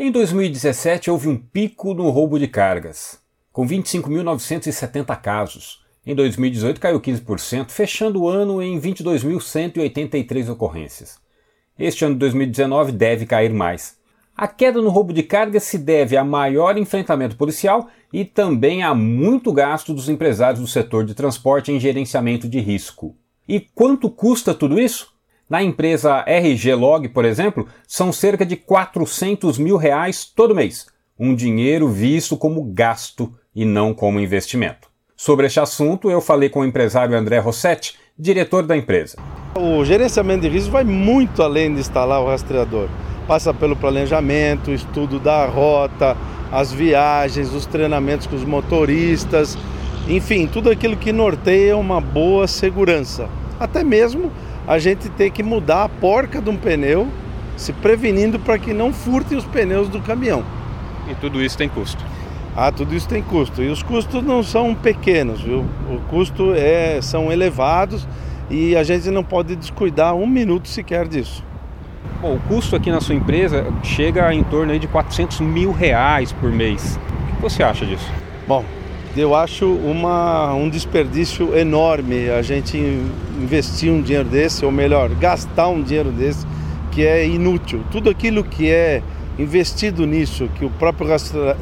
Em 2017 houve um pico no roubo de cargas, com 25.970 casos. Em 2018 caiu 15%, fechando o ano em 22.183 ocorrências. Este ano de 2019 deve cair mais. A queda no roubo de cargas se deve a maior enfrentamento policial e também a muito gasto dos empresários do setor de transporte em gerenciamento de risco. E quanto custa tudo isso? Na empresa RG Log, por exemplo, são cerca de 400 mil reais todo mês, um dinheiro visto como gasto e não como investimento. Sobre este assunto, eu falei com o empresário André Rossetti, diretor da empresa. O gerenciamento de risco vai muito além de instalar o rastreador. Passa pelo planejamento, estudo da rota, as viagens, os treinamentos com os motoristas, enfim, tudo aquilo que norteia uma boa segurança. Até mesmo a gente tem que mudar a porca de um pneu, se prevenindo para que não furtem os pneus do caminhão. E tudo isso tem custo? Ah, tudo isso tem custo. E os custos não são pequenos, viu? O custo é, são elevados e a gente não pode descuidar um minuto sequer disso. Bom, o custo aqui na sua empresa chega em torno de 400 mil reais por mês. O que você acha disso? Bom, eu acho uma, um desperdício enorme a gente investir um dinheiro desse, ou melhor, gastar um dinheiro desse que é inútil. Tudo aquilo que é investido nisso, que o próprio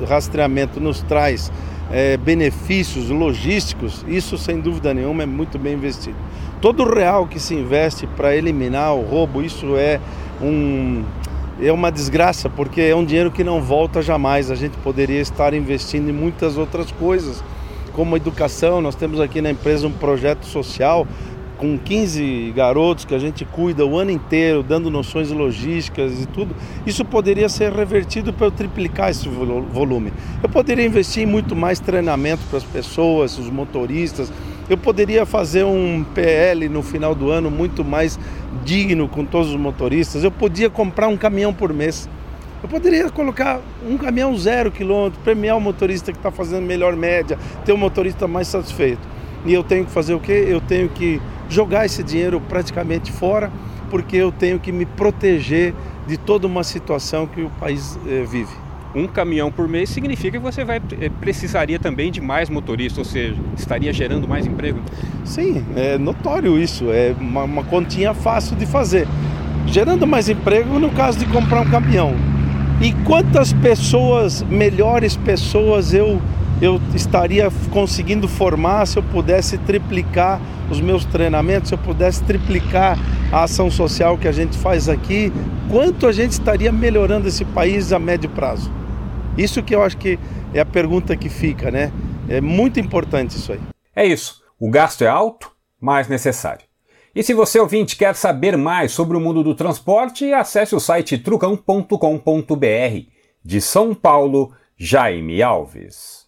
rastreamento nos traz é, benefícios logísticos, isso sem dúvida nenhuma é muito bem investido. Todo real que se investe para eliminar o roubo, isso é um, é uma desgraça, porque é um dinheiro que não volta jamais. A gente poderia estar investindo em muitas outras coisas, como educação. Nós temos aqui na empresa um projeto social com 15 garotos que a gente cuida o ano inteiro, dando noções logísticas e tudo, isso poderia ser revertido para eu triplicar esse volume. Eu poderia investir em muito mais treinamento para as pessoas, os motoristas, eu poderia fazer um PL no final do ano muito mais digno com todos os motoristas. Eu podia comprar um caminhão por mês. Eu poderia colocar um caminhão zero quilômetro, premiar o motorista que está fazendo melhor média, ter o um motorista mais satisfeito. E eu tenho que fazer o quê? Eu tenho que jogar esse dinheiro praticamente fora, porque eu tenho que me proteger de toda uma situação que o país eh, vive um caminhão por mês significa que você vai, eh, precisaria também de mais motoristas, ou seja, estaria gerando mais emprego. Sim, é notório isso, é uma, uma continha fácil de fazer. Gerando mais emprego no caso de comprar um caminhão. E quantas pessoas, melhores pessoas eu, eu estaria conseguindo formar se eu pudesse triplicar os meus treinamentos, se eu pudesse triplicar a ação social que a gente faz aqui, quanto a gente estaria melhorando esse país a médio prazo? Isso que eu acho que é a pergunta que fica, né? É muito importante isso aí. É isso. O gasto é alto, mas necessário. E se você ouvinte quer saber mais sobre o mundo do transporte, acesse o site trucão.com.br. De São Paulo, Jaime Alves.